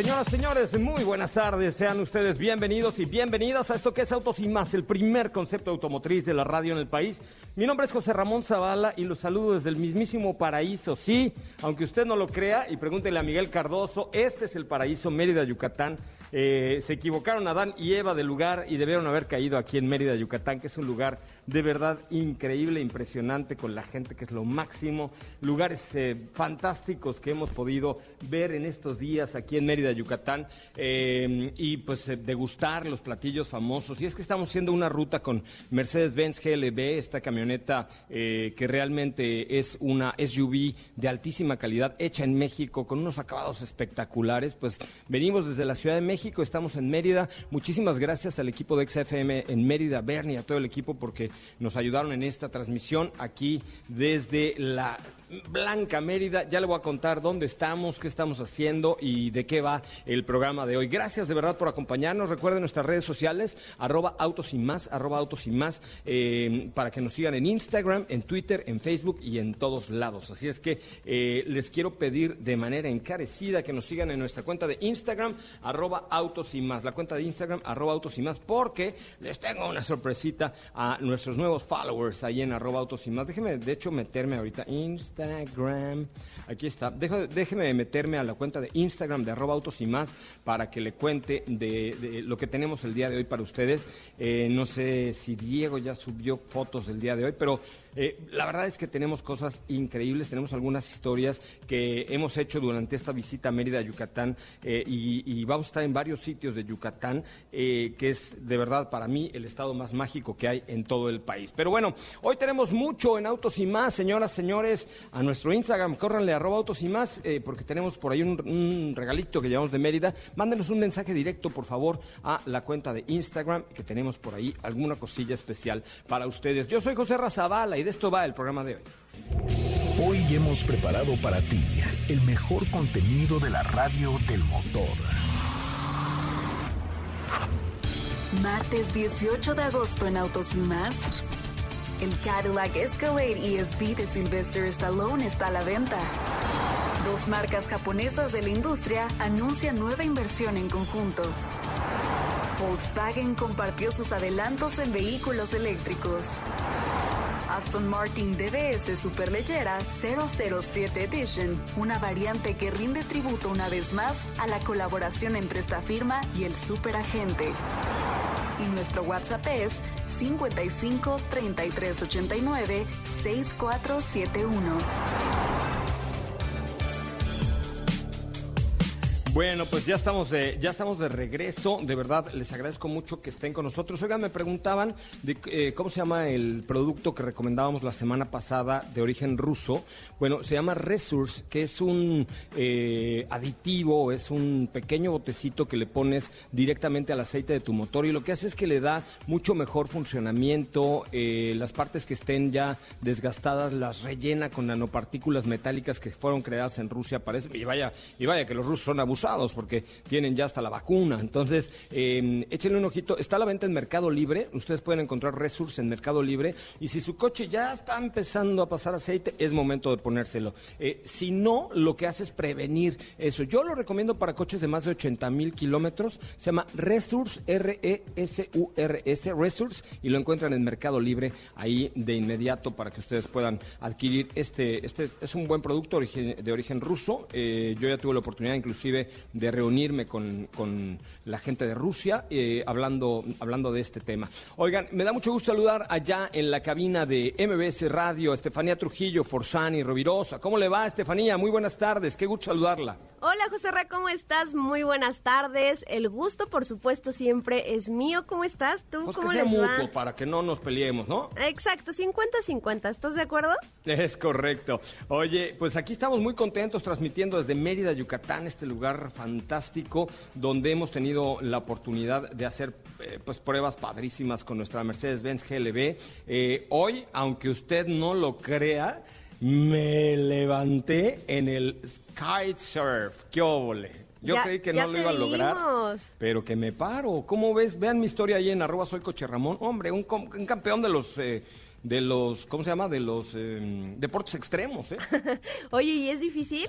Señoras, señores, muy buenas tardes. Sean ustedes bienvenidos y bienvenidas a esto que es Autos y Más, el primer concepto automotriz de la radio en el país. Mi nombre es José Ramón Zavala y los saludo desde el mismísimo paraíso. Sí, aunque usted no lo crea y pregúntele a Miguel Cardoso, este es el paraíso Mérida, Yucatán. Eh, se equivocaron Adán y Eva del lugar y debieron haber caído aquí en Mérida, Yucatán, que es un lugar de verdad increíble, impresionante, con la gente que es lo máximo. Lugares eh, fantásticos que hemos podido ver en estos días aquí en Mérida, Yucatán, eh, y pues degustar los platillos famosos. Y es que estamos haciendo una ruta con Mercedes-Benz GLB, esta camioneta que realmente es una SUV de altísima calidad, hecha en México, con unos acabados espectaculares. Pues venimos desde la Ciudad de México estamos en Mérida. Muchísimas gracias al equipo de XFM en Mérida, Bernie, a todo el equipo porque nos ayudaron en esta transmisión aquí desde la Blanca Mérida. Ya le voy a contar dónde estamos, qué estamos haciendo y de qué va el programa de hoy. Gracias de verdad por acompañarnos. Recuerden nuestras redes sociales, arroba autos y más, arroba autos y más, eh, para que nos sigan en Instagram, en Twitter, en Facebook y en todos lados. Así es que eh, les quiero pedir de manera encarecida que nos sigan en nuestra cuenta de Instagram, arroba autos y más. La cuenta de Instagram, arroba autos y más, porque les tengo una sorpresita a nuestros nuevos followers ahí en arroba autos y más. Déjenme, de hecho, meterme ahorita. Instagram Instagram. Aquí está. déjeme meterme a la cuenta de Instagram de arroba autos y más para que le cuente de, lo que tenemos el día de hoy para ustedes. Eh, no sé si Diego ya subió fotos del día de hoy, pero eh, la verdad es que tenemos cosas increíbles, tenemos algunas historias que hemos hecho durante esta visita a Mérida, Yucatán, eh, y, vamos a estar en varios sitios de Yucatán, eh, que es de verdad para mí el estado más mágico que hay en todo el país. Pero bueno, hoy tenemos mucho en Autos y Más, señoras, señores, a nuestro Instagram, córranle arroba Autos y Más, porque tenemos por ahí un, un regalito que llevamos de Mérida. Mándenos un mensaje directo, por favor, a la cuenta de Instagram, que tenemos por ahí alguna cosilla especial para ustedes. Yo soy José Razabala y de esto va el programa de hoy. Hoy hemos preparado para ti el mejor contenido de la radio del motor. Martes 18 de agosto en Autos y Más. El Cadillac Escalade ESP de Sylvester Stallone está a la venta. Dos marcas japonesas de la industria anuncian nueva inversión en conjunto. Volkswagen compartió sus adelantos en vehículos eléctricos. Aston Martin DBS Superleggera 007 Edition, una variante que rinde tributo una vez más a la colaboración entre esta firma y el superagente. Y nuestro WhatsApp es 55 33 89 6471. Bueno, pues ya estamos de, ya estamos de regreso. De verdad, les agradezco mucho que estén con nosotros. Oigan, me preguntaban de eh, cómo se llama el producto que recomendábamos la semana pasada de origen ruso. Bueno, se llama Resource, que es un eh, aditivo, es un pequeño botecito que le pones directamente al aceite de tu motor y lo que hace es que le da mucho mejor funcionamiento. Eh, las partes que estén ya desgastadas las rellena con nanopartículas metálicas que fueron creadas en Rusia. Parece, y vaya, y vaya que los rusos son abusados porque tienen ya hasta la vacuna. Entonces, eh, échenle un ojito. Está a la venta en Mercado Libre. Ustedes pueden encontrar Resource en Mercado Libre. Y si su coche ya está empezando a pasar aceite, es momento de ponérselo. Eh, si no, lo que hace es prevenir eso. Yo lo recomiendo para coches de más de 80 mil kilómetros. Se llama Resource, R-E-S-U-R-S, Resource, y lo encuentran en Mercado Libre ahí de inmediato para que ustedes puedan adquirir este. Este es un buen producto de origen ruso. Eh, yo ya tuve la oportunidad inclusive de reunirme con, con la gente de Rusia eh, hablando, hablando de este tema. Oigan, me da mucho gusto saludar allá en la cabina de MBS Radio, Estefanía Trujillo, Forzani, Rovirosa. ¿Cómo le va, Estefanía? Muy buenas tardes, qué gusto saludarla. Hola José Ra, ¿cómo estás? Muy buenas tardes. El gusto, por supuesto, siempre es mío. ¿Cómo estás? ¿Tú Pues que cómo sea les va? para que no nos peleemos, ¿no? Exacto, 50-50. ¿Estás de acuerdo? Es correcto. Oye, pues aquí estamos muy contentos transmitiendo desde Mérida, Yucatán, este lugar fantástico donde hemos tenido la oportunidad de hacer eh, pues pruebas padrísimas con nuestra Mercedes-Benz GLB. Eh, hoy, aunque usted no lo crea, me levanté en el kitesurf. ¡Qué óvole! Yo Ya- creí que no lo iba a lograr, vimos. pero que me paro. ¿Cómo ves? Vean mi historia ahí en arroba soy Coche Ramón. Hombre, un, campeón de los, eh, de los, ¿cómo se llama? De los eh, deportes extremos, ¿eh? Oye, ¿y es difícil?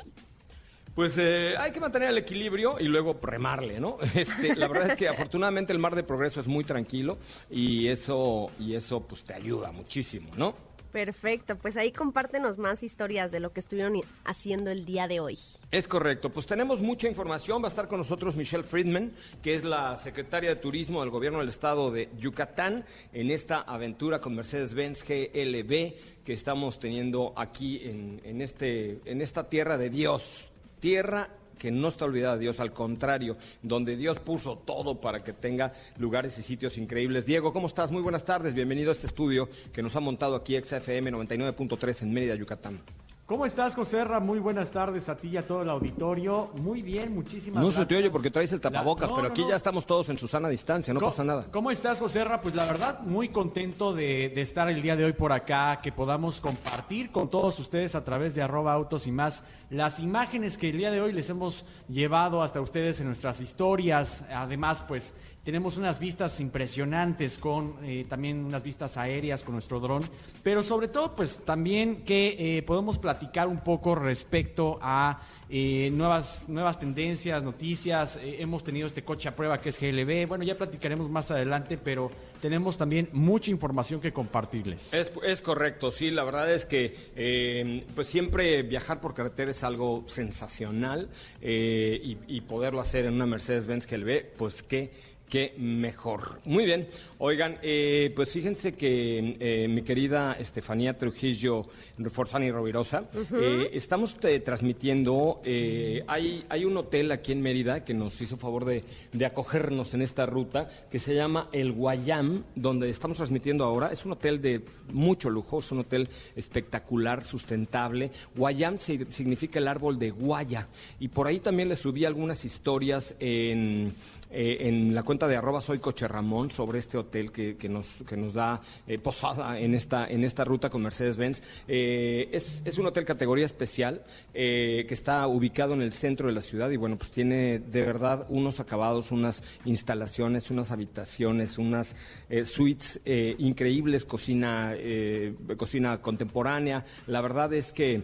Pues eh, hay que mantener el equilibrio y luego remarle, ¿no? Este, la verdad es que afortunadamente el mar de progreso es muy tranquilo y eso, y eso pues te ayuda muchísimo, ¿no? Perfecto, pues ahí compártenos más historias de lo que estuvieron haciendo el día de hoy. Es correcto, pues tenemos mucha información. Va a estar con nosotros Michelle Friedman, que es la secretaria de Turismo del Gobierno del Estado de Yucatán, en esta aventura con Mercedes-Benz GLB que estamos teniendo aquí en, en este, en esta tierra de Dios. Tierra que no está olvidada de Dios, al contrario, donde Dios puso todo para que tenga lugares y sitios increíbles. Diego, ¿cómo estás? Muy buenas tardes, bienvenido a este estudio que nos ha montado aquí XFM 99.3 en Mérida, Yucatán. ¿Cómo estás, José Ra? Muy buenas tardes a ti y a todo el auditorio. Muy bien, muchísimas No gracias. se te oye porque traes el tapabocas, La- no, pero no, aquí no. ya estamos todos en su sana distancia, no ¿Cómo- pasa nada. ¿Cómo estás, José Ra? Pues la verdad, muy contento de, de estar el día de hoy por acá, que podamos compartir con todos ustedes a través de arroba autos y más las imágenes que el día de hoy les hemos llevado hasta ustedes en nuestras historias. Además, pues tenemos unas vistas impresionantes con eh, también unas vistas aéreas con nuestro dron, pero sobre todo, pues también que eh, podemos platicar un poco respecto a eh, nuevas, nuevas tendencias, noticias. Eh, hemos tenido este coche a prueba que es GLB. Bueno, ya platicaremos más adelante, pero tenemos también mucha información que compartirles. Es, es correcto, sí, la verdad es que pues siempre viajar por carretera es algo sensacional y, y poderlo hacer en una Mercedes-Benz GLB, pues qué, qué mejor. Muy bien, oigan, eh, pues fíjense que eh, mi querida Estefanía Trujillo Forzani Rovirosa, eh, estamos eh, transmitiendo, eh, hay, hay un hotel aquí en Mérida que nos hizo favor de, de acogernos en esta ruta que se llama El Guayam, donde estamos transmitiendo ahora. Es un hotel de mucho lujo, es un hotel espectacular, sustentable. Guayam si- significa el árbol de guaya. Y por ahí también les subí algunas historias en, eh, en la cuenta de arroba soy coche Ramón sobre este hotel que, que nos, que nos da eh, posada en esta, en esta ruta con Mercedes-Benz. Eh, es, es un hotel categoría especial que está ubicado en el centro de la ciudad y bueno, pues tiene de verdad unos acabados, unas instalaciones, unas habitaciones, unas suites increíbles, cocina, cocina contemporánea. La verdad es que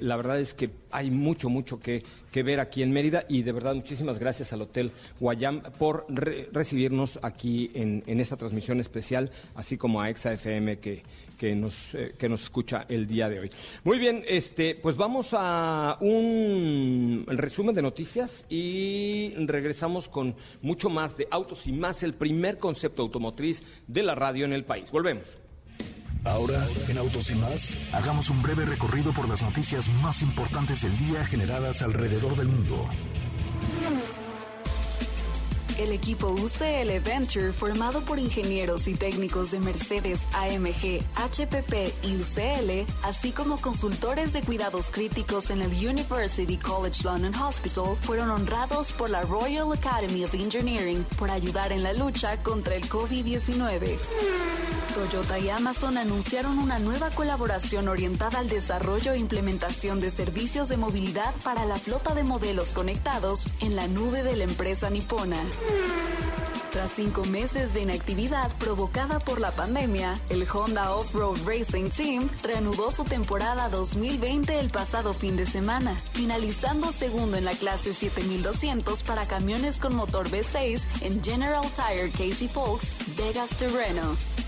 la verdad es que hay mucho, mucho que, que ver aquí en Mérida y de verdad muchísimas gracias al Hotel Guayam por re- recibirnos aquí en, en esta transmisión especial, así como a Exa FM que, que, nos, eh, que nos escucha el día de hoy. Muy bien, este, pues vamos a un resumen de noticias y regresamos con mucho más de Autos y más, el primer concepto automotriz de la radio en el país. Volvemos. Ahora, en Autos y más, hagamos un breve recorrido por las noticias más importantes del día generadas alrededor del mundo. El equipo UCL Venture, formado por ingenieros y técnicos de Mercedes AMG, HPP y UCL, así como consultores de cuidados críticos en el University College London Hospital, fueron honrados por la Royal Academy of Engineering por ayudar en la lucha contra el COVID-19. Toyota y Amazon anunciaron una nueva colaboración orientada al desarrollo e implementación de servicios de movilidad para la flota de modelos conectados en la nube de la empresa nipona. Tras cinco meses de inactividad provocada por la pandemia, el Honda Off-Road Racing Team reanudó su temporada 2020 el pasado fin de semana, finalizando segundo en la clase 7200 para camiones con motor V6 en General Tire Casey Folks Vegas Terreno.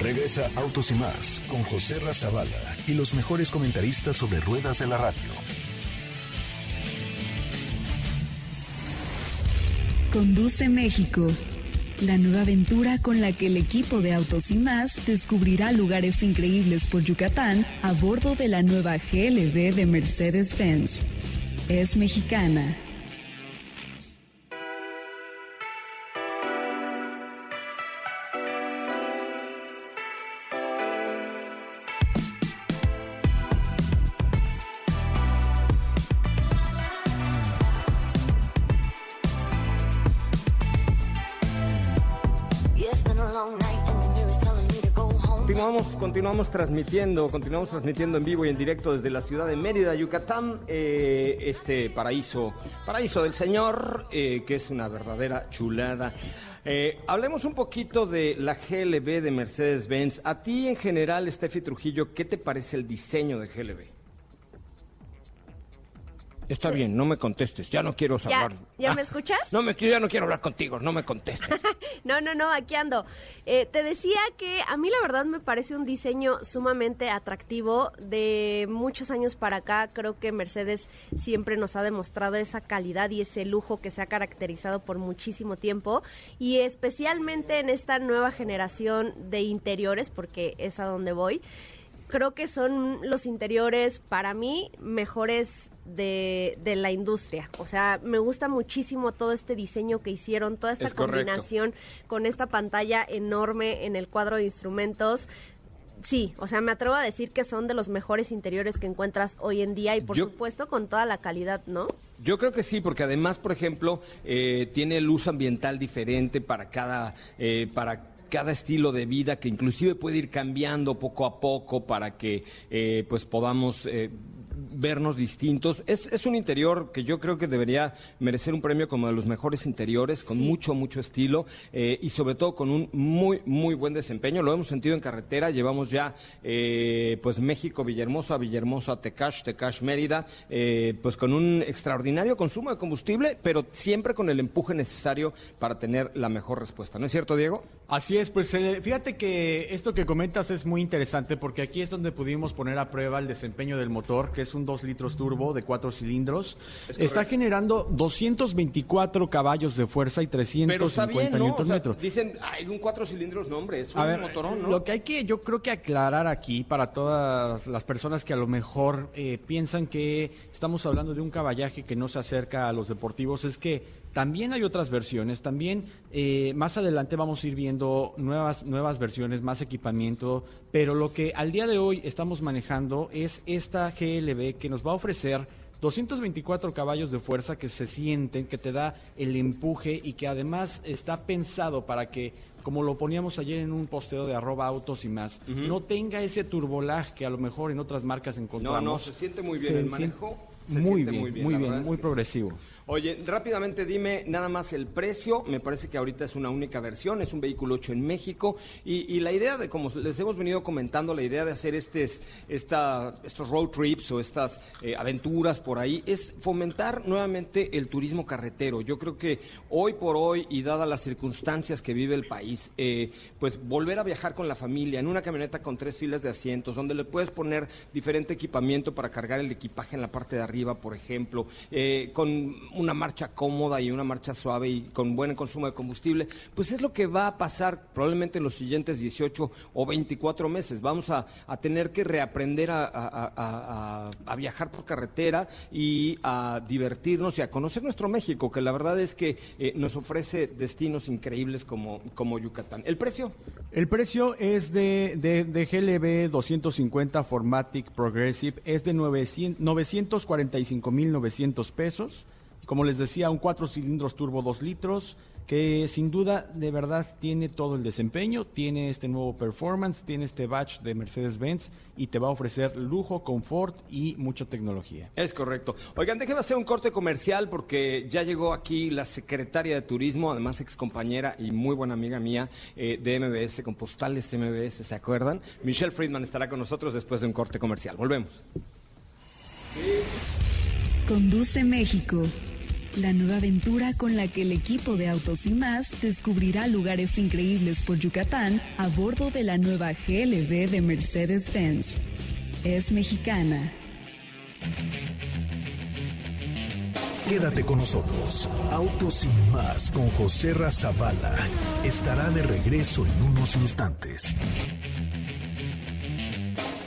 Regresa Autos y más con José Razabala y los mejores comentaristas sobre ruedas de la radio. Conduce México. La nueva aventura con la que el equipo de Autos y más descubrirá lugares increíbles por Yucatán a bordo de la nueva GLB de Mercedes-Benz. Es mexicana. Continuamos, transmitiendo, continuamos transmitiendo en vivo y en directo desde la ciudad de Mérida, Yucatán, eh, este paraíso, paraíso del Señor, eh, que es una verdadera chulada. Eh, hablemos un poquito de la GLB de Mercedes-Benz. A ti en general, Steffi Trujillo, ¿qué te parece el diseño de GLB? Está bien, no me contestes, ya no quiero ¿Ya, hablar. ¿ya Ah, me escuchas? No, me, ya no quiero hablar contigo, no me contestes. No, no, no, aquí ando. Eh, te decía que a mí la verdad me parece un diseño sumamente atractivo. De muchos años para acá, creo que Mercedes siempre nos ha demostrado esa calidad y ese lujo que se ha caracterizado por muchísimo tiempo. Y especialmente en esta nueva generación de interiores, porque es a donde voy. Creo que son los interiores para mí mejores de, de la industria. O sea, me gusta muchísimo todo este diseño que hicieron, toda esta Es correcto. combinación con esta pantalla enorme en el cuadro de instrumentos. Sí, o sea, me atrevo a decir que son de los mejores interiores que encuentras hoy en día y por Yo- supuesto con toda la calidad, ¿no? Yo creo que sí, porque además, por ejemplo, eh, tiene luz ambiental diferente para cada, eh, para cada estilo de vida que inclusive puede ir cambiando poco a poco para que eh, pues podamos eh, vernos distintos. Es, es un interior que yo creo que debería merecer un premio como de los mejores interiores, con mucho, mucho estilo eh, y sobre todo con un muy, muy buen desempeño. Lo hemos sentido en carretera, llevamos ya eh, pues México, Villahermosa, Villahermosa, Tecash, Tecash, Mérida, eh, pues con un extraordinario consumo de combustible, pero siempre con el empuje necesario para tener la mejor respuesta. ¿No es cierto, Diego? Así es, pues eh, fíjate que esto que comentas es muy interesante porque aquí es donde pudimos poner a prueba el desempeño del motor, que es un 2 litros turbo de 4 cilindros. Está generando 224 caballos de fuerza y Pero 350 está bien, ¿no? O newton sea, metro. dicen, hay un cuatro cilindros, no, hombre, es un A ver, motorón, ¿no? lo que hay que, yo creo que aclarar aquí para todas las personas que a lo mejor eh, piensan que estamos hablando de un caballaje que no se acerca a los deportivos, es que también hay otras versiones, también eh, más adelante vamos a ir viendo nuevas, nuevas versiones, más equipamiento, pero lo que al día de hoy estamos manejando es esta GLB que nos va a ofrecer 224 caballos de fuerza que se sienten, que te da el empuje y que además está pensado para que, como lo poníamos ayer en un posteo de arroba autos y más, no tenga ese turbolag que a lo mejor en otras marcas No, encontramos. no, se siente muy bien Se el manejo. se Muy bien, muy bien, muy bien, verdad es muy sí. Oye, rápidamente dime nada más el precio. Me parece que ahorita es una única versión, es un vehículo hecho en México. Y, la idea de, como les hemos venido comentando, la idea de hacer estes, esta, estos road trips o estas eh, aventuras por ahí es fomentar nuevamente el turismo carretero. Yo creo que hoy por hoy y dadas las circunstancias que vive el país, eh, pues volver a viajar con la familia en una camioneta con tres filas de asientos, donde le puedes poner diferente equipamiento para cargar el equipaje en la parte de arriba, por ejemplo, eh, con una marcha cómoda y una marcha suave y con buen consumo de combustible, pues es lo que va a pasar probablemente en los siguientes 18 o 24 meses. Vamos a, tener que reaprender a, viajar por carretera y a divertirnos y a conocer nuestro México, que la verdad es que eh, nos ofrece destinos increíbles como, como Yucatán. ¿El precio? El precio es de, de, de GLB 250 Formatic Progressive, es de 945.900 pesos. Como les decía, un cuatro cilindros turbo 2 litros, que sin duda de verdad tiene todo el desempeño, tiene este nuevo performance, tiene este batch de Mercedes-Benz y te va a ofrecer lujo, confort y mucha tecnología. Es correcto. Oigan, déjeme hacer un corte comercial porque ya llegó aquí la secretaria de Turismo, además ex compañera y muy buena amiga mía eh, de MBS, con postales MBS, ¿se acuerdan? Michelle Friedman estará con nosotros después de un corte comercial. Volvemos. Conduce México la nueva aventura con la que el equipo de Autos y más descubrirá lugares increíbles por Yucatán a bordo de la nueva GLB de Mercedes-Benz. Es mexicana. Quédate con nosotros. Autos y más con José Razabala estará de regreso en unos instantes.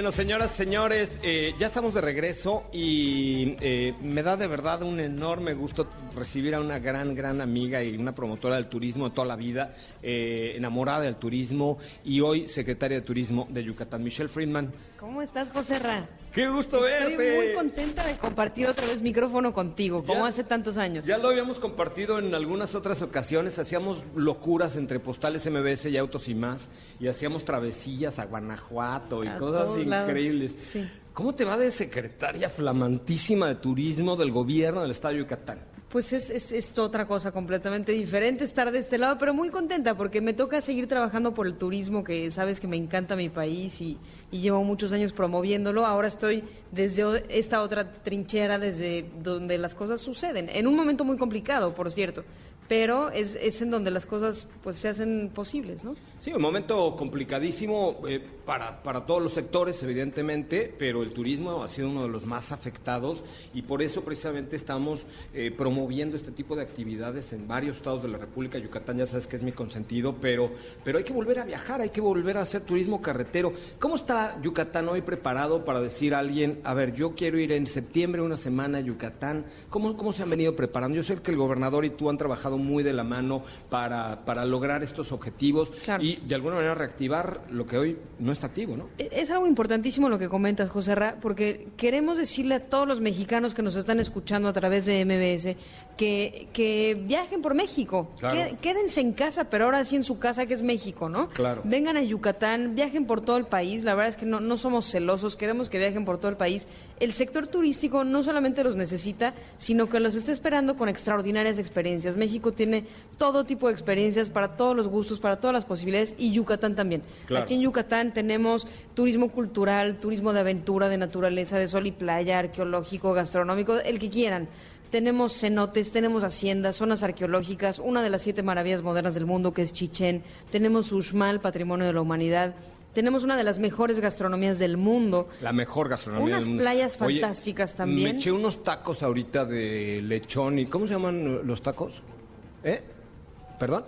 Bueno, señoras, señores, eh, ya estamos de regreso y eh, me da de verdad un enorme gusto recibir a una gran, gran amiga y una promotora del turismo de toda la vida, eh, enamorada del turismo y hoy secretaria de Turismo de Yucatán, Michelle Friedman. ¿Cómo estás, José Ra? Qué gusto verte. Estoy muy contenta de compartir otra vez micrófono contigo, como hace tantos años. Ya lo habíamos compartido en algunas otras ocasiones, hacíamos locuras entre postales MBS y autos y más, y hacíamos travesías a Guanajuato y cosas increíbles. Sí. ¿Cómo te va de secretaria flamantísima de turismo del gobierno del Estado de Yucatán? Pues es, es, otra cosa completamente diferente estar de este lado, pero muy contenta porque me toca seguir trabajando por el turismo, que sabes que me encanta mi país y, y llevo muchos años promoviéndolo. Ahora estoy desde esta otra trinchera, desde donde las cosas suceden, en un momento muy complicado, por cierto pero es, es, en donde las cosas pues se hacen posibles, ¿no? Sí, un momento complicadísimo eh, para, para todos los sectores, evidentemente, pero el turismo ha sido uno de los más afectados y por eso precisamente estamos eh, promoviendo este tipo de actividades en varios estados de la República. Yucatán ya sabes que es mi consentido, pero, pero hay que volver a viajar, hay que volver a hacer turismo carretero. ¿Cómo está Yucatán hoy preparado para decir a alguien, a ver, yo quiero ir en septiembre una semana a Yucatán? ¿Cómo, cómo se han venido preparando? Yo sé que el gobernador y tú han trabajado muy de la mano para, para lograr estos objetivos y de alguna manera reactivar lo que hoy no está activo, ¿no? E, es algo importantísimo lo que comentas, José Ra, porque queremos decirle a todos los mexicanos que nos están escuchando a través de MBS que, que viajen por México. Quédense en casa, pero ahora sí en su casa, que es México, ¿no? Claro. Vengan a Yucatán, viajen por todo el país. La verdad es que no, no somos celosos, queremos que viajen por todo el país. El sector turístico no solamente los necesita, sino que los está esperando con extraordinarias experiencias. México tiene todo tipo de experiencias para todos los gustos, para todas las posibilidades y Yucatán también. Aquí en Yucatán tenemos turismo cultural, turismo de aventura, de naturaleza, de sol y playa, arqueológico, gastronómico, el que quieran. Tenemos cenotes, tenemos haciendas, zonas arqueológicas, una de las siete maravillas modernas del mundo que es Chichén, tenemos Uxmal, patrimonio de la humanidad, tenemos una de las mejores gastronomías del mundo. La mejor gastronomía Unas del mundo. playas fantásticas también. Me eché unos tacos ahorita de lechón y ¿cómo se llaman los tacos? ¿Eh? ¿Perdón?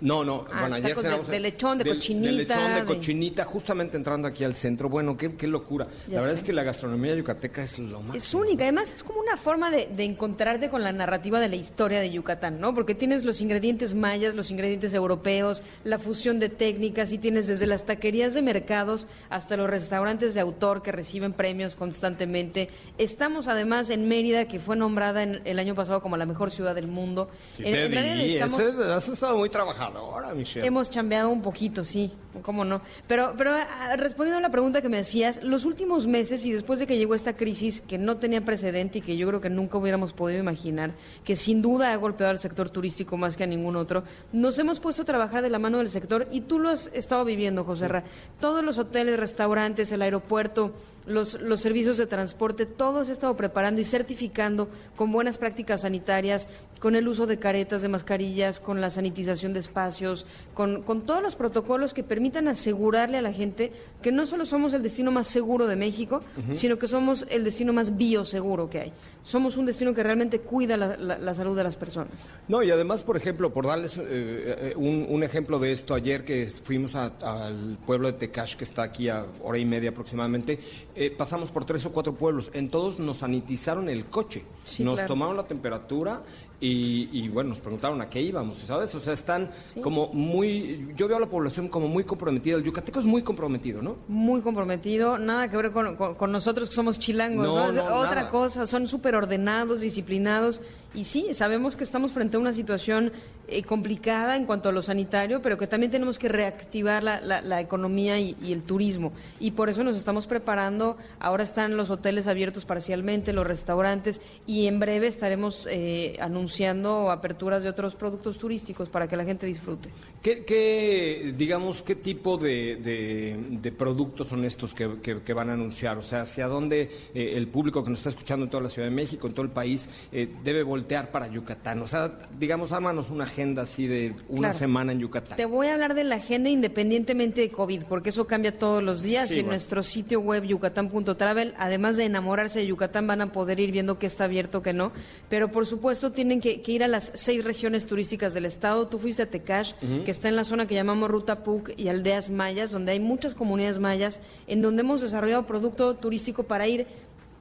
No, no, Ah, bueno, ayer tacos de- cenamos- de lechón, de del- cochinita, De lechón, de de- cochinita, justamente entrando aquí al centro. Bueno, qué, qué locura. Ya la verdad sé. es que la gastronomía yucateca es lo más. Es única, además es como una forma de, de encontrarte con la narrativa de la historia de Yucatán, ¿no? Porque tienes los ingredientes mayas, los ingredientes europeos, la fusión de técnicas y tienes desde las taquerías de mercados hasta los restaurantes de autor que reciben premios constantemente. Estamos además en Mérida, que fue nombrada en- el año pasado como la mejor ciudad del mundo. Sí, En- te ese- has estado muy Hemos chambeado un poquito, sí, cómo no. Pero, pero ah, respondiendo a la pregunta que me hacías, los últimos meses y después de que llegó esta crisis que no tenía precedente y que yo creo que nunca hubiéramos podido imaginar, que sin duda ha golpeado al sector turístico más que a ningún otro, nos hemos puesto a trabajar de la mano del sector y tú lo has estado viviendo, José Ra. Todos los hoteles, restaurantes, el aeropuerto, los, los servicios de transporte, todo se ha estado preparando y certificando con buenas prácticas sanitarias, con el uso de caretas, de mascarillas, con la sanitización de espacios, con, con todos los protocolos que permitan asegurarle a la gente que no solo somos el destino más seguro de México, sino que somos el destino más bioseguro que hay. Somos un destino que realmente cuida la, la- la salud de las personas. No, y además, por ejemplo, por darles eh, eh, un, un ejemplo de esto, ayer que fuimos al pueblo de Tecash, que está aquí a hora y media aproximadamente, eh, pasamos por tres o cuatro pueblos. En todos nos sanitizaron el coche, Sí, nos claro. tomaron la temperatura y, y, bueno, nos preguntaron a qué íbamos, ¿sabes? O sea, están como muy. Yo veo a la población como muy comprometida. El yucateco es muy comprometido, ¿no? Muy comprometido, nada que ver con, con- con nosotros que somos chilangos, No, ¿no? Es no, otra nada. cosa, son súper ordenados, disciplinados y sí, sabemos que estamos frente a una situación eh, complicada en cuanto a lo sanitario, pero que también tenemos que reactivar la, la- la economía y, el turismo y por eso nos estamos preparando, ahora están los hoteles abiertos parcialmente, los restaurantes y en breve estaremos eh, anunciando aperturas de otros productos turísticos para que la gente disfrute. ¿Qué, qué, digamos, qué tipo de, de- productos son estos que, que- van a anunciar? O sea, ¿hacia dónde eh, el público que nos está escuchando en toda la Ciudad de México, en todo el país, eh, debe voltear para Yucatán? O sea, digamos, ármanos una agenda así de una Claro. semana en Yucatán. Te voy a hablar de la agenda independientemente de COVID, porque eso cambia todos los días Sí, y en nuestro sitio web yucatán.travel, además de enamorarse de Yucatán, van a poder ir viendo qué está abierto, qué no. Pero por supuesto tienen que, que ir a las seis regiones turísticas del estado. Tú fuiste a Tecash, que está en la zona que llamamos Ruta PUC y Aldeas Mayas, donde hay muchas comunidades mayas, en donde hemos desarrollado producto turístico para ir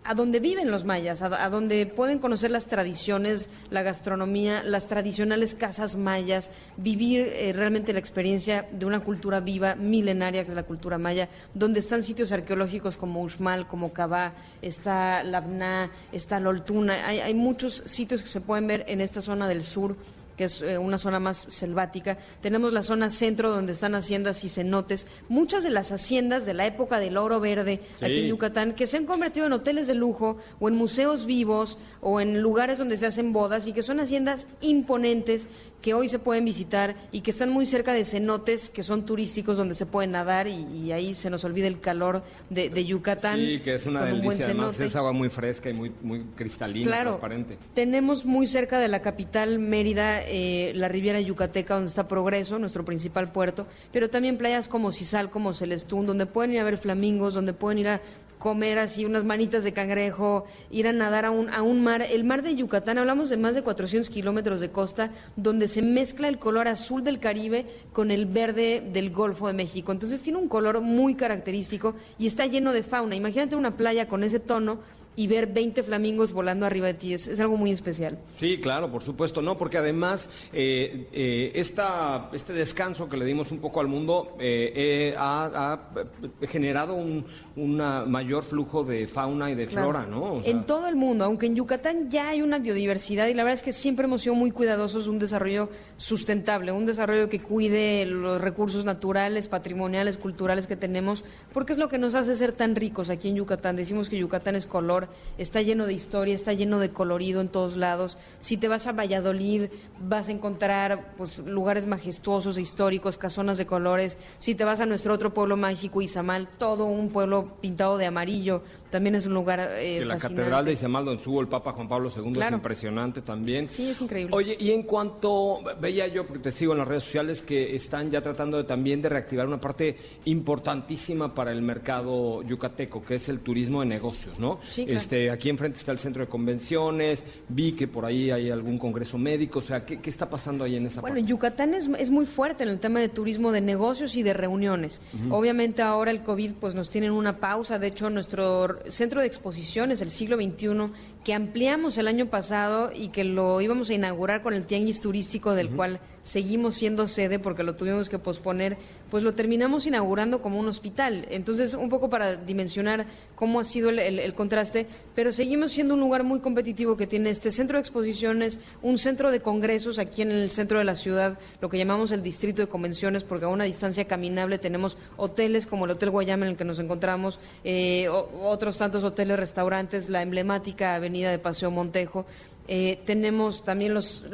a donde viven los mayas, a, a donde pueden conocer las tradiciones, la gastronomía, las tradicionales casas mayas, vivir eh, realmente la experiencia de una cultura viva, milenaria, que es la cultura maya, donde están sitios arqueológicos como Uxmal, como Cabá, está Labná, está Loltuna, hay, hay muchos sitios que se pueden ver en esta zona del sur que es eh, una zona más selvática. Tenemos la zona centro donde están haciendas y cenotes. Muchas de las haciendas de la época del oro verde aquí en Yucatán, que se han convertido en hoteles de lujo o en museos vivos o en lugares donde se hacen bodas y que son haciendas imponentes que hoy se pueden visitar y que están muy cerca de cenotes que son turísticos donde se puede nadar y, y ahí se nos olvida el calor de, de Yucatán. Sí, que es una un delicia. Además, es agua muy fresca y muy, muy cristalina, Claro. transparente. Tenemos muy cerca de la capital Mérida, eh, la Riviera Yucateca, donde está Progreso, nuestro principal puerto, pero también playas como Cisal, como Celestún, donde pueden ir a ver flamingos, donde pueden ir a comer así unas manitas de cangrejo, ir a nadar a un, a un mar. El mar de Yucatán, hablamos de más de 400 kilómetros de costa, donde se mezcla el color azul del Caribe con el verde del Golfo de México. Entonces tiene un color muy característico y está lleno de fauna. Imagínate una playa con ese tono y ver 20 flamingos volando arriba de ti. Es, es algo muy especial. Sí, claro, por supuesto, no, porque además eh, eh, esta, este descanso que le dimos un poco al mundo eh, eh, ha, ha generado un una mayor flujo de fauna y de Claro. flora, ¿no? O sea, En todo el mundo, aunque en Yucatán ya hay una biodiversidad y la verdad es que siempre hemos sido muy cuidadosos un desarrollo sustentable, un desarrollo que cuide los recursos naturales, patrimoniales, culturales que tenemos, porque es lo que nos hace ser tan ricos aquí en Yucatán. Decimos que Yucatán es color, está lleno de historia, está lleno de colorido en todos lados. Si te vas a Valladolid, vas a encontrar pues lugares majestuosos e históricos, casonas de colores. Si te vas a nuestro otro pueblo mágico, Izamal, todo un pueblo pintado de amarillo, también es un lugar eh, la fascinante. catedral de Izamal, donde estuvo el Papa Juan Pablo II, es impresionante también. Sí, es increíble. Oye, y en cuanto, veía yo, porque te sigo en las redes sociales, que están ya tratando de, también de reactivar una parte importantísima para el mercado yucateco, que es el turismo de negocios, ¿no? Sí, claro. este, aquí enfrente está el centro de convenciones, vi que por ahí hay algún congreso médico, o sea, ¿qué, qué está pasando ahí en esa Bueno, parte? Yucatán es, es muy fuerte en el tema de turismo de negocios y de reuniones. Obviamente ahora el COVID pues nos tiene en una pausa. De hecho, nuestro centro de exposiciones, el siglo XXI, que ampliamos el año pasado y que lo íbamos a inaugurar con el tianguis turístico del cual seguimos siendo sede porque lo tuvimos que posponer, pues lo terminamos inaugurando como un hospital. Entonces, un poco para dimensionar cómo ha sido el, el- el contraste, pero seguimos siendo un lugar muy competitivo que tiene este centro de exposiciones, un centro de congresos aquí en el centro de la ciudad, lo que llamamos el distrito de convenciones, porque a una distancia caminable tenemos hoteles como el Hotel Guayama en el que nos encontramos, eh, o- otros tantos hoteles, restaurantes, la emblemática avenida de Paseo Montejo. Eh, tenemos también los,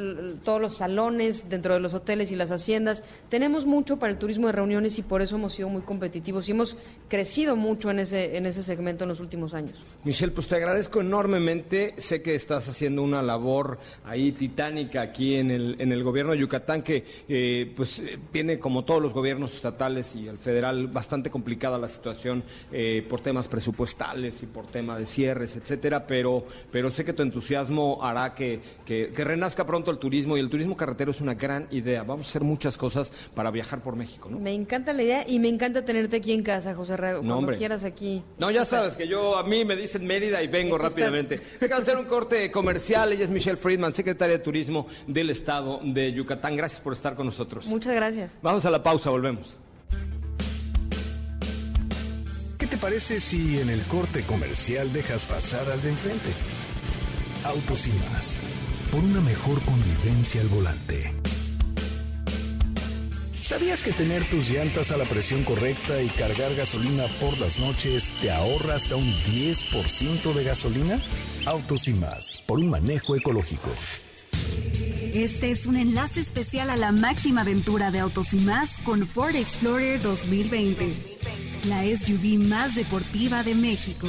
todos los salones dentro de los hoteles y las haciendas. Tenemos mucho para el turismo de reuniones y por eso hemos sido muy competitivos y hemos crecido mucho en ese, en ese segmento en los últimos años. Michelle, pues te agradezco enormemente. Sé que estás haciendo una labor ahí titánica aquí en el, en el gobierno de Yucatán, que eh, pues eh, tiene, como todos los gobiernos estatales y el federal, bastante complicada la situación eh, por temas presupuestales y por tema de cierres, etcétera. Pero, pero sé que tu entusiasmo hará que, que, que renazca pronto el turismo y el turismo carretero es una gran idea. Vamos a hacer muchas cosas para viajar por México, ¿no? Me encanta la idea y me encanta tenerte aquí en casa, José Ra. Cuando hombre. quieras aquí. No, ya sabes que yo, a mí me dicen Mérida y vengo rápidamente. Venga a hacer un corte comercial. Ella es Michelle Friedman, secretaria de Turismo del Estado de Yucatán. Gracias por estar con nosotros. Muchas gracias. Vamos a la pausa, volvemos. ¿Qué te parece si en el corte comercial dejas pasar al de enfrente? Autos y más. Por una mejor convivencia al volante. ¿Sabías que tener tus llantas a la presión correcta y cargar gasolina por las noches te ahorra hasta un 10% de gasolina? Autos y más. Por un manejo ecológico. Este es un enlace especial a la máxima aventura de Autos y Más con Ford Explorer 2020, la SUV más deportiva de México.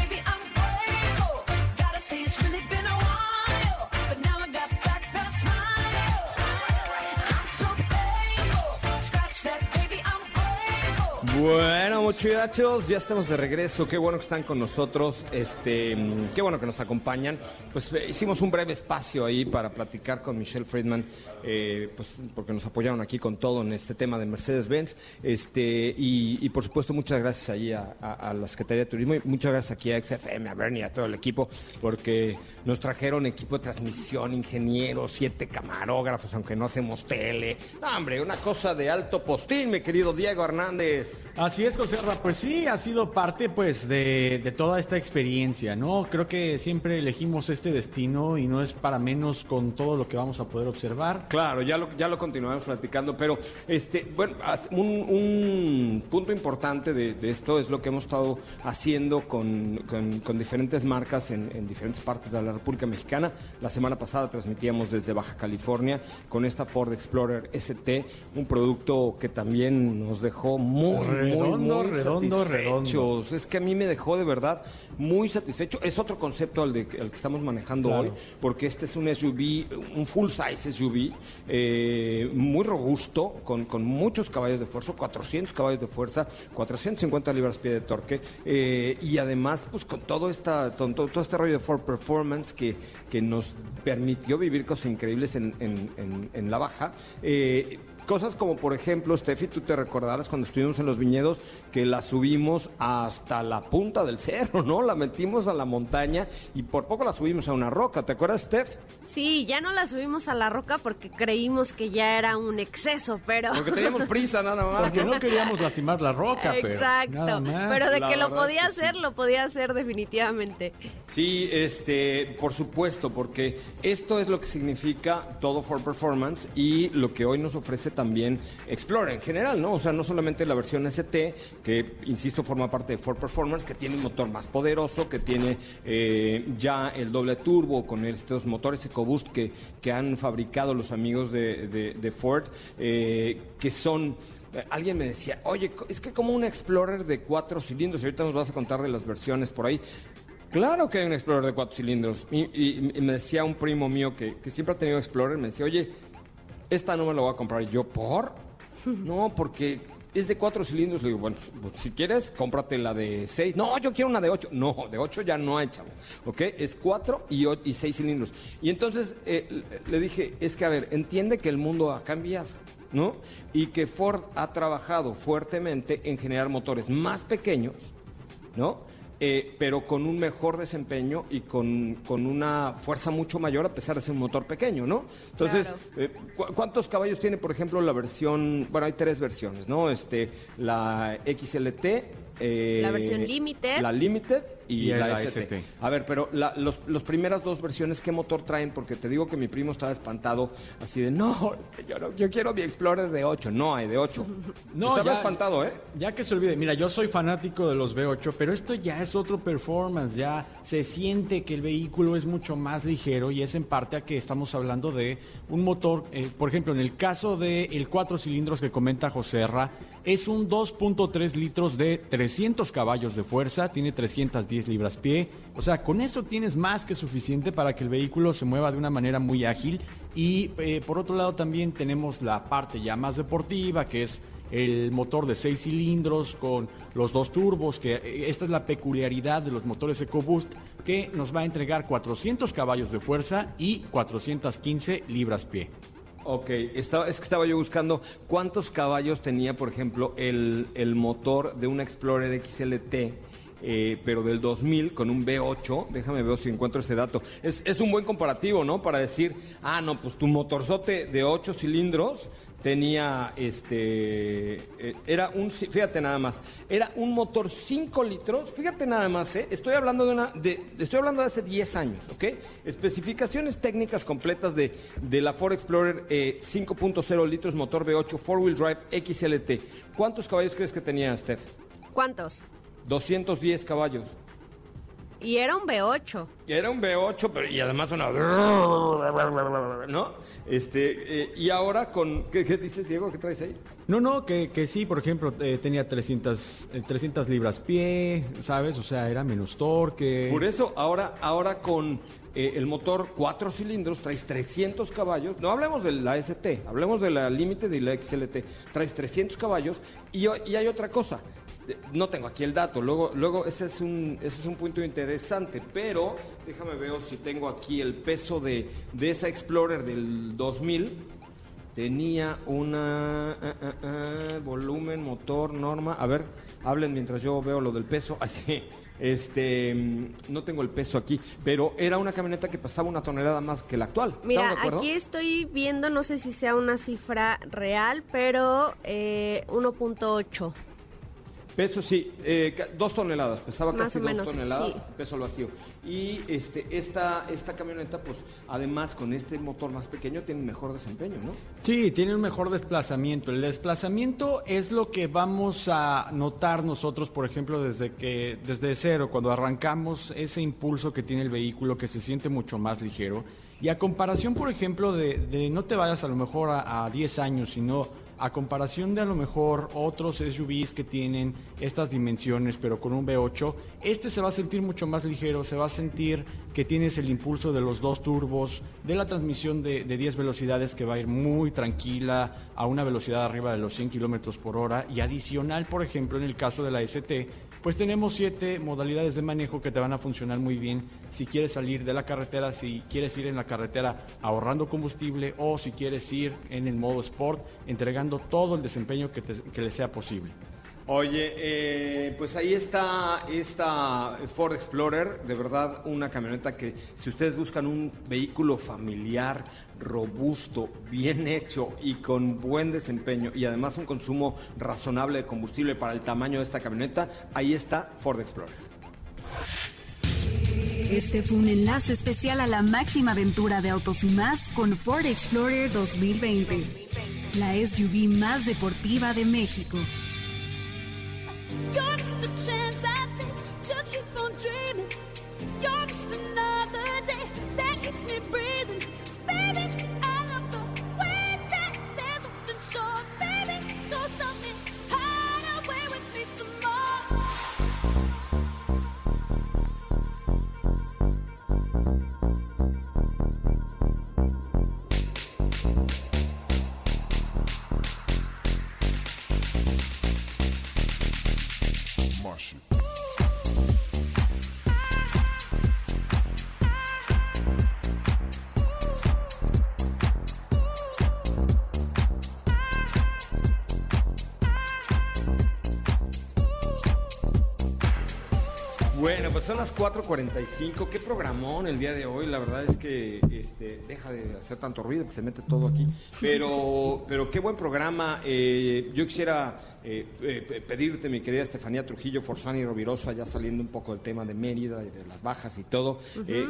Bueno, muchachos, ya estamos de regreso. Qué bueno que están con nosotros. Este, qué bueno que nos acompañan. Pues eh, hicimos un breve espacio ahí para platicar con Michelle Friedman, eh, pues porque nos apoyaron aquí con todo en este tema de Mercedes-Benz. Este, y, por supuesto, muchas gracias ahí a, la Secretaría de Turismo y muchas gracias aquí a XFM, a Bernie, a todo el equipo, porque nos trajeron equipo de transmisión, ingenieros, siete camarógrafos, aunque no hacemos tele. Hombre, una cosa de alto postín, mi querido Diego Hernández. Así es, José Ra, pues sí, ha sido parte pues de, toda esta experiencia, ¿no? Creo que siempre elegimos este destino y no es para menos con todo lo que vamos a poder observar. Claro, ya lo, ya lo continuamos platicando, pero este, bueno, un, un punto importante de, esto es lo que hemos estado haciendo con, con- con diferentes marcas en, en diferentes partes de la República Mexicana. La semana pasada transmitíamos desde Baja California con esta Ford Explorer ST, un producto que también nos dejó muy, Redondo, muy, muy redondo, satisfechos. Es que a mí me dejó de verdad muy satisfecho. Es otro concepto al, de, al que estamos manejando Claro. hoy, porque este es un SUV, un full size SUV, eh, muy robusto, con, con muchos caballos de fuerza, 400 caballos de fuerza, 450 libras-pie de torque, eh, y además, pues con todo, esta, con todo, todo este rollo de Ford Performance que, que nos permitió vivir cosas increíbles en, en- en- en la baja. Eh, Cosas como, por ejemplo, Steffi, tú te recordarás cuando estuvimos en los viñedos que la subimos hasta la punta del cerro, ¿no? La metimos a la montaña y por poco la subimos a una roca. ¿Te acuerdas, Steph? Sí, ya no la subimos a la roca porque creímos que ya era un exceso, pero... Porque teníamos prisa nada más. Porque no queríamos lastimar la roca, pero Exacto, nada más. pero de La que lo es podía que sí. hacer, lo podía hacer definitivamente. Sí, este, por supuesto, porque esto es lo que significa todo for performance y lo que hoy nos ofrece también Explorer en general, ¿no? O sea, no solamente la versión ST, que insisto forma parte de Ford Performance, que tiene un motor más poderoso, que tiene eh, ya el doble turbo con estos motores EcoBoost que, que han fabricado los amigos de, de- Ford, eh, que son eh, Alguien me decía, oye, es que como un Explorer de cuatro cilindros, y ahorita nos vas a contar de las versiones por ahí. Claro que hay un Explorer de cuatro cilindros. Y, y- y me decía un primo mío que, que siempre ha tenido Explorer, me decía, oye, esta no me la voy a comprar. Yo, ¿por? No, porque es de cuatro cilindros. Le digo, bueno, pues, si quieres, cómprate la de seis. No, yo quiero una de ocho. No, de ocho ya no hay, chavo. ¿Ok? Es cuatro y, seis cilindros. Y entonces eh, le dije, es que, a ver, entiende que el mundo ha cambiado. ¿No? Y que Ford ha trabajado fuertemente en generar motores más pequeños, ¿no? Eh, pero con un mejor desempeño y con, con una fuerza mucho mayor a pesar de ser un motor pequeño, ¿no? Entonces, Claro. eh, ¿cu- ¿cuántos caballos tiene, por ejemplo, la versión, bueno, hay tres versiones, ¿no? Este, la XLT, eh, La versión Limited. la Limited y, Y la, ST. ST. A ver, pero la, los, los primeras dos versiones, ¿qué motor traen? Porque te digo que mi primo estaba espantado, así de, no, es que yo, no, yo quiero mi Explorer de 8. No hay de 8. estaba ya- espantado, ¿eh? Ya que se olvide, mira, yo soy fanático de los V8, pero esto ya es otro performance, ya se siente que el vehículo es mucho más ligero y es en parte a que estamos hablando de un motor, eh, por ejemplo, en el caso del el cuatro cilindros que comenta José Ra, es un 2.3 litros de 300 caballos de fuerza, tiene 310 libras pie, o sea, con eso tienes más que suficiente para que el vehículo se mueva de una manera muy ágil y eh, por otro lado también tenemos la parte ya más deportiva, que es el motor de seis cilindros con los dos turbos, que eh, esta es la peculiaridad de los motores EcoBoost, que nos va a entregar 400 caballos de fuerza y 415 libras pie. Ok, estaba, es que estaba yo buscando cuántos caballos tenía, por ejemplo, el, el motor de un Explorer XLT, eh, pero del 2000 con un V8. Déjame ver si encuentro ese dato. Es, es un buen comparativo, ¿no? Para decir, ah, no, pues tu motorzote de 8 cilindros tenía, este, eh, era un, fíjate nada más, era un motor 5 litros, fíjate nada más, ¿eh? Estoy hablando de una, de, estoy hablando de hace 10 años, ¿ok? Especificaciones técnicas completas de, de la Ford Explorer eh, 5.0 litros motor V8 4-wheel drive XLT. ¿Cuántos caballos crees que tenía, Steph? ¿Cuántos? 210 caballos. Y era un B8. Era un V8, pero y además una... ¿No? Este, eh, y ahora con... ¿qué, qué dices, Diego? ¿Qué traes ahí? No, no, que, que sí, por ejemplo, eh, tenía 300, eh, 300 libras pie, ¿sabes? O sea, era menos torque. Por eso, ahora, ahora con eh, el motor cuatro cilindros, traes 300 caballos. No hablemos de la ST, hablemos de la Limited y la XLT. Traes 300 caballos y, y hay otra cosa. No tengo aquí el dato, luego, luego ese, es un, ese es un punto interesante, pero déjame ver si tengo aquí el peso de, de esa Explorer del 2000. Tenía una ah, ah, ah, volumen, motor, norma. A ver, hablen mientras yo veo lo del peso. Así, este, mm, no tengo el peso aquí, pero era una camioneta que pasaba una tonelada más que la actual. Mira, aquí estoy viendo, no sé si sea una cifra real, pero eh, 1.8. Peso sí, eh, ca- dos toneladas, pesaba Más casi o dos menos, toneladas, sí. peso al vacío. Y este, esta, esta camioneta, pues además con este motor más pequeño tiene un mejor desempeño, ¿no? Sí, tiene un mejor desplazamiento. El desplazamiento es lo que vamos a notar nosotros, por ejemplo, desde que desde cero, cuando arrancamos ese impulso que tiene el vehículo que se siente mucho más ligero. Y a comparación, por ejemplo, de, de no te vayas a lo mejor a, a 10 años, sino a comparación de a lo mejor otros SUVs que tienen estas dimensiones, pero con un V8, este se va a sentir mucho más ligero, se va a sentir que tienes el impulso de los dos turbos, de la transmisión de, de 10 velocidades que va a ir muy tranquila a una velocidad arriba de los 100 kilómetros por hora. Y adicional, por ejemplo, en el caso de la ST, pues tenemos siete modalidades de manejo que te van a funcionar muy bien si quieres salir de la carretera, si quieres ir en la carretera ahorrando combustible o si quieres ir en el modo sport, entregando todo el desempeño que, te- que le sea posible. Oye, eh, pues ahí está esta Ford Explorer, de verdad una camioneta que si ustedes buscan un vehículo familiar, robusto, bien hecho y con buen desempeño y además un consumo razonable de combustible para el tamaño de esta camioneta, ahí está Ford Explorer. Este fue un enlace especial a la máxima aventura de Autos y Más con Ford Explorer 2020, la SUV más deportiva de México. Pues son las 4.45. Qué programón el día de hoy. La verdad es que este, deja de hacer tanto ruido que se mete todo aquí. Pero, pero qué buen programa. Eh, yo quisiera eh, eh, pe- pedirte, mi querida Estefanía Trujillo, Forzani Rovirosa, ya saliendo un poco del tema de Mérida y de las bajas y todo.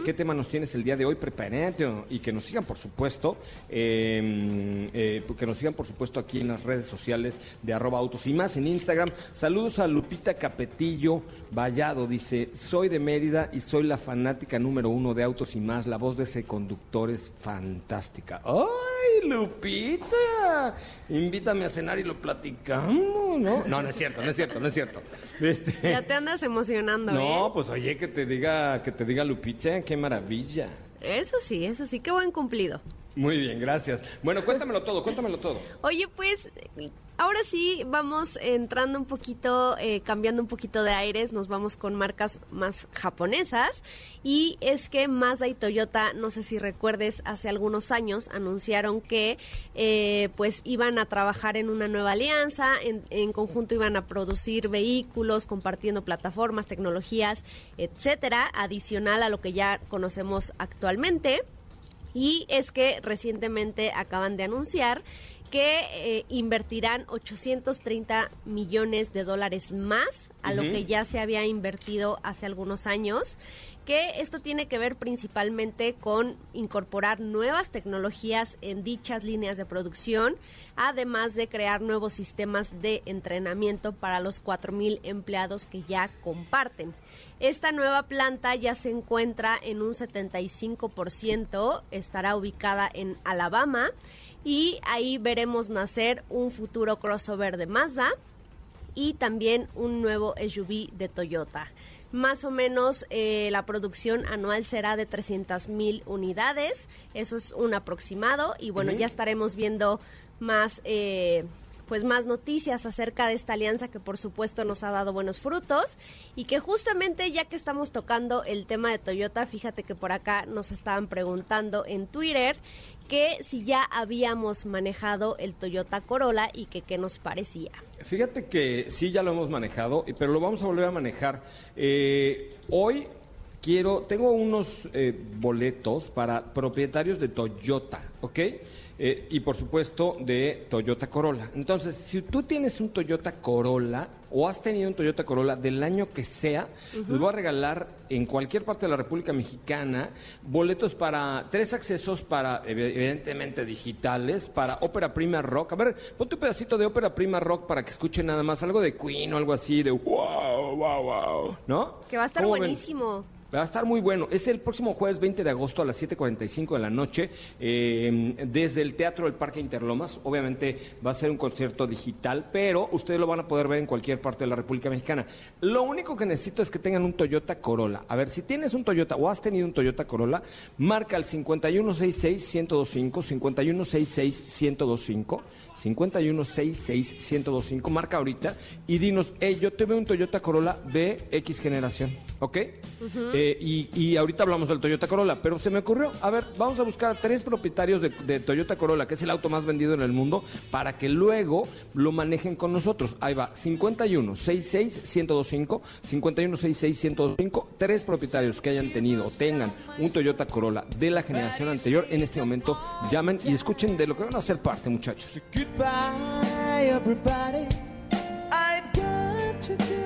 ¿Qué tema nos tienes el día de hoy? Preparate y que nos sigan, por supuesto. eh, que nos sigan, por supuesto, aquí en las redes sociales de arroba autos y más en Instagram. Saludos a Lupita Capetillo Vallado. Dice, soy de Mérida y soy la fanática número uno de autos y más. La voz de ese conductor es fantástica. ¡Ay, Lupita! Invítame a cenar y lo platicamos, ¿no? No, no es cierto, no es cierto, no es cierto. Este, Ya te andas emocionando, no, ¿eh? pues oye, que te diga, que te diga Lupita, qué maravilla. Eso sí, eso sí, qué buen cumplido. Muy bien, gracias. Bueno, cuéntamelo todo, cuéntamelo todo. Oye, pues ahora sí vamos entrando un poquito, eh, cambiando un poquito de aires, nos vamos con marcas más japonesas y es que Mazda y Toyota, no sé si recuerdes, hace algunos años anunciaron que eh, pues iban a trabajar en una nueva alianza, en, en conjunto iban a producir vehículos, compartiendo plataformas, tecnologías, etcétera, adicional a lo que ya conocemos actualmente. Y es que recientemente acaban de anunciar que eh, invertirán 830 millones de dólares más a lo que ya se había invertido hace algunos años que esto tiene que ver principalmente con incorporar nuevas tecnologías en dichas líneas de producción, además de crear nuevos sistemas de entrenamiento para los 4.000 empleados que ya comparten. Esta nueva planta ya se encuentra en un 75%, estará ubicada en Alabama y ahí veremos nacer un futuro crossover de Mazda y también un nuevo SUV de Toyota. Más o menos eh, la producción anual será de 300 mil unidades, eso es un aproximado y bueno, ya estaremos viendo más... eh, pues más noticias acerca de esta alianza que por supuesto nos ha dado buenos frutos y que justamente ya que estamos tocando el tema de Toyota, fíjate que por acá nos estaban preguntando en Twitter que si ya habíamos manejado el Toyota Corolla y que qué nos parecía. Fíjate que sí, ya lo hemos manejado, pero lo vamos a volver a manejar. Eh, hoy quiero, tengo unos eh, boletos para propietarios de Toyota, ¿ok? Eh, y por supuesto de Toyota Corolla. Entonces, si tú tienes un Toyota Corolla o has tenido un Toyota Corolla del año que sea, les voy a regalar en cualquier parte de la República Mexicana boletos para tres accesos para, ev- evidentemente, digitales, para Ópera Prima Rock. A ver, ponte un pedacito de Ópera Prima Rock para que escuchen nada más algo de Queen o algo así, de wow, wow, wow, ¿no? Que va a estar ¿Cómo ven? Va a estar muy bueno. Es el próximo jueves 20 de agosto a las 7.45 de la noche eh, desde el Teatro del Parque Interlomas. Obviamente va a ser un concierto digital, pero ustedes lo van a poder ver en cualquier parte de la República Mexicana. Lo único que necesito es que tengan un Toyota Corolla. A ver, si tienes un Toyota o has tenido un Toyota Corolla, marca al 5166-1025, 5166-1025, 5166-1025, marca ahorita y dinos, hey, yo tuve un Toyota Corolla de X generación, ¿ok? Eh, y, y ahorita hablamos del Toyota Corolla, pero se me ocurrió, a ver, vamos a buscar a tres propietarios de, de Toyota Corolla, que es el auto más vendido en el mundo, para que luego lo manejen con nosotros. Ahí va, 51 66 1025, 51 66 1025, tres propietarios que hayan tenido o tengan un Toyota Corolla de la generación anterior, en este momento llamen y escuchen de lo que van a hacer parte, muchachos. Goodbye, everybody. I've got to go.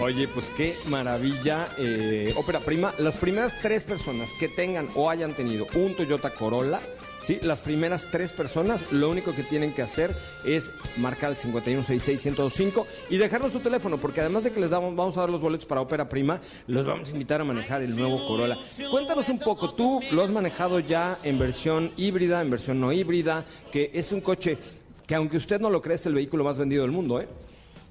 Oye, pues qué maravilla. eh, ópera prima, las primeras tres personas que tengan o hayan tenido un Toyota Corolla, ¿sí? Las primeras tres personas, lo único que tienen que hacer es marcar el 5166-1025 y dejarnos su teléfono, porque además de que les damos, vamos a dar los boletos para ópera prima, los vamos a invitar a manejar el nuevo Corolla. Cuéntanos un poco, tú lo has manejado ya en versión híbrida, en versión no híbrida, que es un coche que aunque usted no lo cree, es el vehículo más vendido del mundo, ¿eh?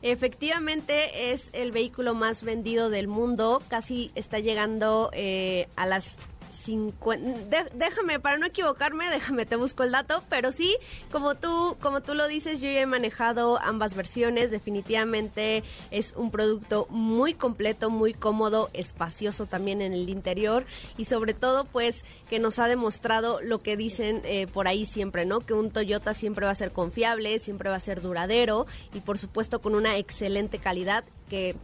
Efectivamente es el vehículo más vendido del mundo, casi está llegando eh, a las 50... de- déjame, para no equivocarme, déjame, te busco el dato, pero sí, como tú, como tú lo dices, yo ya he manejado ambas versiones, definitivamente es un producto muy completo, muy cómodo, espacioso también en el interior y sobre todo pues que nos ha demostrado lo que dicen eh, por ahí siempre, ¿no? Que un Toyota siempre va a ser confiable, siempre va a ser duradero y por supuesto con una excelente calidad que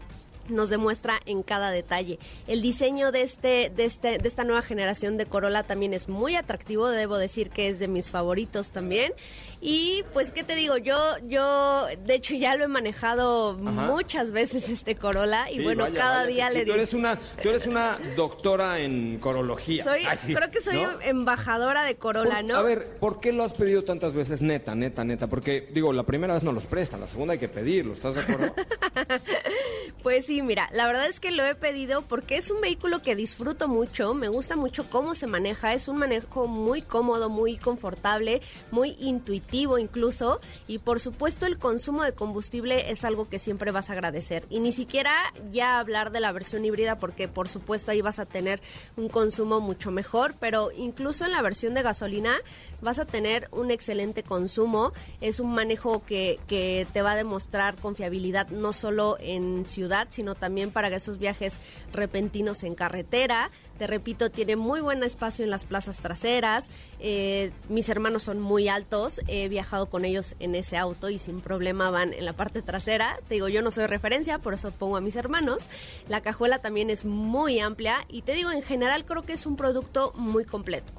nos demuestra en cada detalle. El diseño de este, de este, de esta nueva generación de Corolla también es muy atractivo, debo decir que es de mis favoritos también. Y pues, ¿qué te digo? Yo, yo, de hecho, ya lo he manejado muchas veces este Corolla y Sí, bueno, vaya, cada vaya día sí. le Tú digo. eres una, tú eres una doctora en corología. Soy, Ay, sí, creo que soy ¿no? embajadora de Corolla, Por- ¿no? A ver, ¿por qué lo has pedido tantas veces? Neta, neta, neta. Porque, digo, la primera vez no los prestan, la segunda hay que pedirlo, ¿estás de acuerdo? Pues sí, mira, la verdad es que lo he pedido porque es un vehículo que disfruto mucho, me gusta mucho cómo se maneja, es un manejo muy cómodo, muy confortable, muy intuitivo incluso, y por supuesto el consumo de combustible es algo que siempre vas a agradecer. Y ni siquiera ya hablar de la versión híbrida porque por supuesto ahí vas a tener un consumo mucho mejor, pero incluso en la versión de gasolina vas a tener un excelente consumo, es un manejo que, que te va a demostrar confiabilidad no solo en ciudad, sino también para esos viajes repentinos en carretera. Te repito, tiene muy buen espacio en las plazas traseras. Eh, mis hermanos son muy altos. He viajado con ellos en ese auto y sin problema van en la parte trasera. Te digo, yo no soy referencia, por eso pongo a mis hermanos. La cajuela también es muy amplia y te digo, en general creo que es un producto muy completo.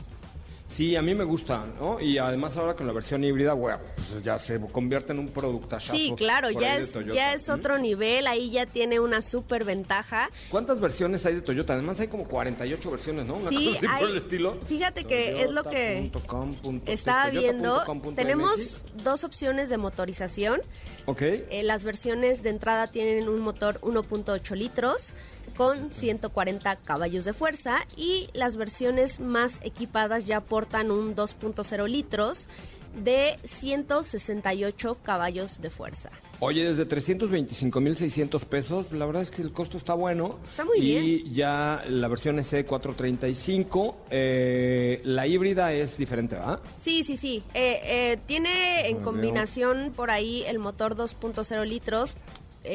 Sí, a mí me gusta, ¿no? Y además ahora con la versión híbrida, bueno, pues ya se convierte en un productazo. Sí, claro, ya es, ya es ¿Mm? otro nivel, ahí ya tiene una súper ventaja. ¿Cuántas versiones hay de Toyota? Además hay como 48 versiones, ¿no? Una Sí, cosa así hay- por el estilo. fíjate que es lo que Toyota.com.mx. Estaba viendo, tenemos dos opciones de motorización. Ok. Eh, las versiones de entrada tienen un motor 1.8 litros con 140 caballos de fuerza y las versiones más equipadas ya aportan un 2.0 litros de 168 caballos de fuerza. Oye, desde 325.600 pesos, la verdad es que el costo está bueno. Está muy y ya la versión S435, eh, la híbrida es diferente, ¿va? Sí, sí, sí. Eh, eh, tiene en veo. combinación por ahí el motor 2.0 litros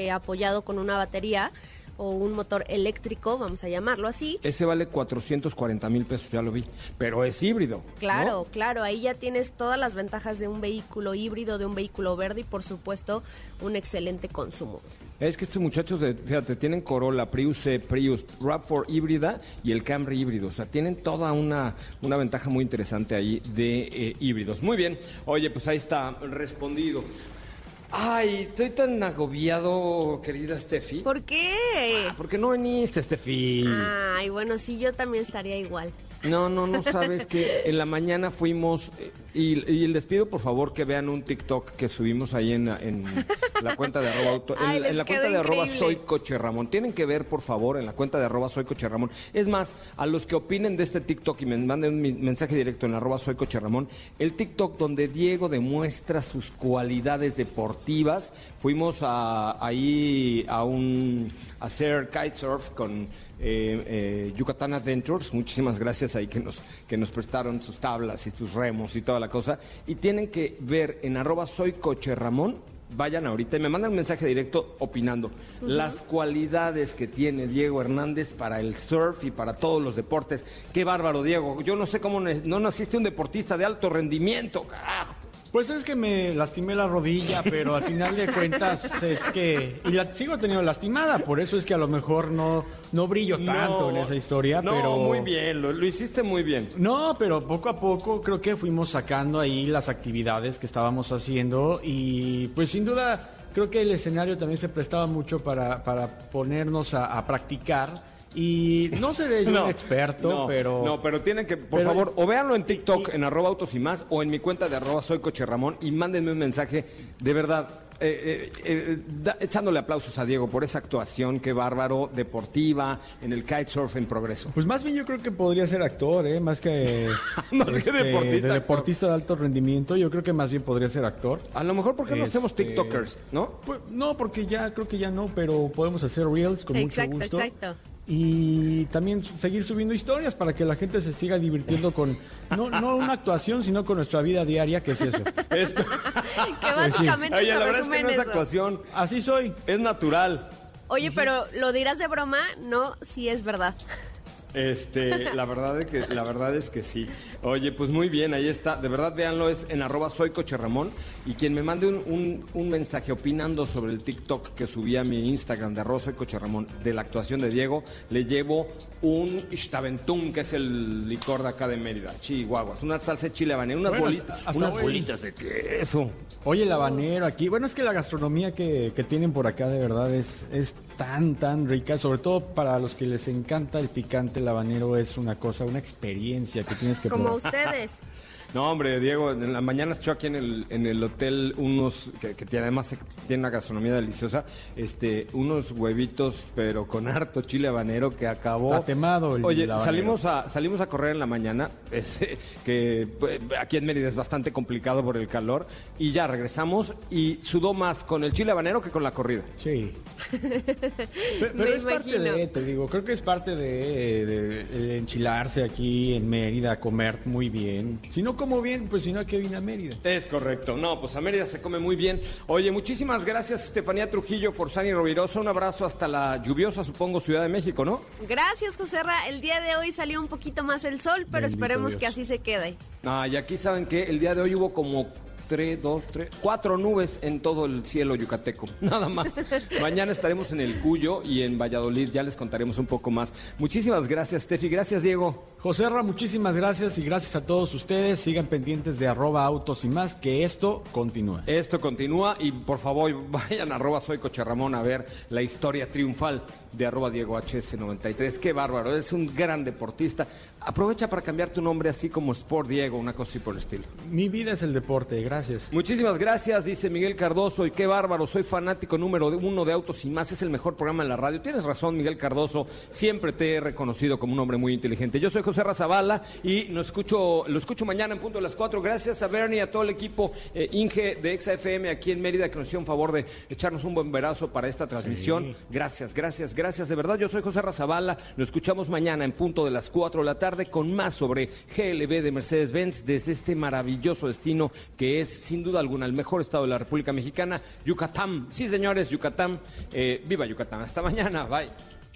apoyado con una batería o un motor eléctrico, vamos a llamarlo así. Ese vale 440 mil pesos, ya lo vi. Pero es híbrido. Claro, ¿no? claro, ahí ya tienes todas las ventajas de un vehículo híbrido, de un vehículo verde y por supuesto un excelente consumo. Es que estos muchachos, de- fíjate, tienen Corolla, Prius C, Prius, RAV4 híbrida y el Camry híbrido. O sea, tienen toda una, una ventaja muy interesante ahí de eh, híbridos. Muy bien. Oye, pues ahí está respondido. Ay, estoy tan agobiado, querida Steffi. ¿Por qué? ¿Por qué no viniste, Steffi? Ay, bueno, sí, yo también estaría igual. No, no, no sabes que en la mañana fuimos eh, y, y les pido por favor que vean un TikTok que subimos ahí en, en la cuenta de arroba auto, en, Ay, les en la cuenta de arroba increíble. soy coche Ramón. Tienen que ver por favor en la cuenta de arroba soy coche Ramón. Es más, a los que opinen de este TikTok y me manden un mensaje directo en arroba soy coche Ramón, el TikTok donde Diego demuestra sus cualidades deportivas. Fuimos a, ahí a un hacer kitesurf con eh, eh, Yucatán Adventures, muchísimas gracias ahí que nos, que nos prestaron sus tablas y sus remos y toda la cosa. Y tienen que ver en arroba soy coche Ramón, vayan ahorita y me mandan un mensaje directo opinando las cualidades que tiene Diego Hernández para el surf y para todos los deportes. Qué bárbaro, Diego. Yo no sé cómo no naciste un deportista de alto rendimiento, carajo. Pues es que me lastimé la rodilla, pero al final de cuentas es que... Y la sigo teniendo lastimada, por eso es que a lo mejor no, no brillo tanto en esa historia, no, pero... muy bien, lo, lo hiciste muy bien. No, pero poco a poco creo que fuimos sacando ahí las actividades que estábamos haciendo y pues sin duda creo que el escenario también se prestaba mucho para, para ponernos a, a practicar y no seré yo un experto, no, pero... No, pero tienen que, por pero- favor, o véanlo en TikTok, en arroba autos y más, o en mi cuenta de arroba soy coche Ramón, y mándenme un mensaje, de verdad, eh, eh, eh, da- echándole aplausos a Diego por esa actuación, qué bárbaro, deportiva, en el kitesurf en progreso. Pues más bien yo creo que podría ser actor, ¿eh? Más que, Más que este, deportista, de deportista de alto rendimiento, yo creo que más bien podría ser actor. A lo mejor, ¿por qué no hacemos Este, TikTokers, no? Pues, no, porque ya creo que ya no, pero podemos hacer reels con Exacto, mucho gusto. exacto. Y también seguir subiendo historias para que la gente se siga divirtiendo con, no, no una actuación, sino con nuestra vida diaria, que es eso. Es, Que básicamente Oye, se la verdad es que no es eso. actuación, Así soy. es natural. Oye, pero lo dirás de broma, no, sí es verdad. Este, la verdad es que, la verdad es que sí. Oye, pues muy bien, ahí está. De verdad, véanlo, es en arroba soy coche Ramón. Y quien me mande un, un- un mensaje opinando sobre el TikTok que subí a mi Instagram de arroba soy coche Ramón de la actuación de Diego, le llevo un Ixtaventún, que es el licor de acá de Mérida, Chihuahuas. Una salsa de chile habanero, unas, Bueno, hoy. bolitas de queso. Oye, el habanero aquí. Bueno, es que la gastronomía que, que tienen por acá de verdad es, es tan, tan rica. Sobre todo para los que les encanta el picante, el habanero es una cosa, una experiencia que tienes que Como probar. ustedes. No, hombre, Diego, en la mañana echó aquí en el, en el hotel unos, que, que tiene, además tiene una gastronomía deliciosa, este, unos huevitos, pero con harto chile habanero que acabó. Tatemado el Oye, habanero. salimos a, salimos a correr en la mañana, es, que pues, aquí en Mérida es bastante complicado por el calor, y ya regresamos y sudó más con el chile habanero que con la corrida. Sí. Pe- Pero, Me es parte de, te digo, creo que es parte de, de- de enchilarse aquí en Mérida, comer muy bien. Si no como bien, pues si no, ¿a qué vine a Mérida? Es correcto. No, pues a Mérida se come muy bien. Oye, muchísimas gracias, Estefanía Trujillo, Forzani Rovirosa. Un abrazo hasta la lluviosa, supongo, Ciudad de México, ¿no? Gracias, Joserra. El día de hoy salió un poquito más el sol, pero Bendito esperemos Dios. que así se quede. Ah, y aquí saben que el día de hoy hubo como tres, dos, tres, cuatro nubes en todo el cielo yucateco. Nada más. Mañana estaremos en el Cuyo y en Valladolid. Ya les contaremos un poco más. Muchísimas gracias, Steffi. Gracias, Diego. José Ra, muchísimas gracias y gracias a todos ustedes. Sigan pendientes de arroba autos y más, que esto continúa. Esto continúa y por favor vayan a arroba soy Coche Ramón a ver la historia triunfal de arroba Diego HS93. Qué bárbaro, es un gran deportista. Aprovecha para cambiar tu nombre así como Sport Diego, una cosa así por el estilo. Mi vida es el deporte, gracias. Muchísimas gracias, dice Miguel Cardoso, y qué bárbaro, soy fanático número uno de Autos y Más, es el mejor programa en la radio. Tienes razón, Miguel Cardoso, siempre te he reconocido como un hombre muy inteligente. Yo soy José Razabala y lo escucho, lo escucho mañana en punto de las cuatro. Gracias a Bernie y a todo el equipo eh, Inge de XFM aquí en Mérida que nos hicieron favor de echarnos un buen verazo para esta transmisión. Gracias, gracias, gracias, de verdad. Yo soy José Razabala, lo escuchamos mañana en punto de las cuatro de la tarde con más sobre GLB de Mercedes-Benz desde este maravilloso destino que es sin duda alguna el mejor estado de la República Mexicana, Yucatán. Sí, señores, Yucatán. Eh, viva Yucatán. Hasta mañana. Bye.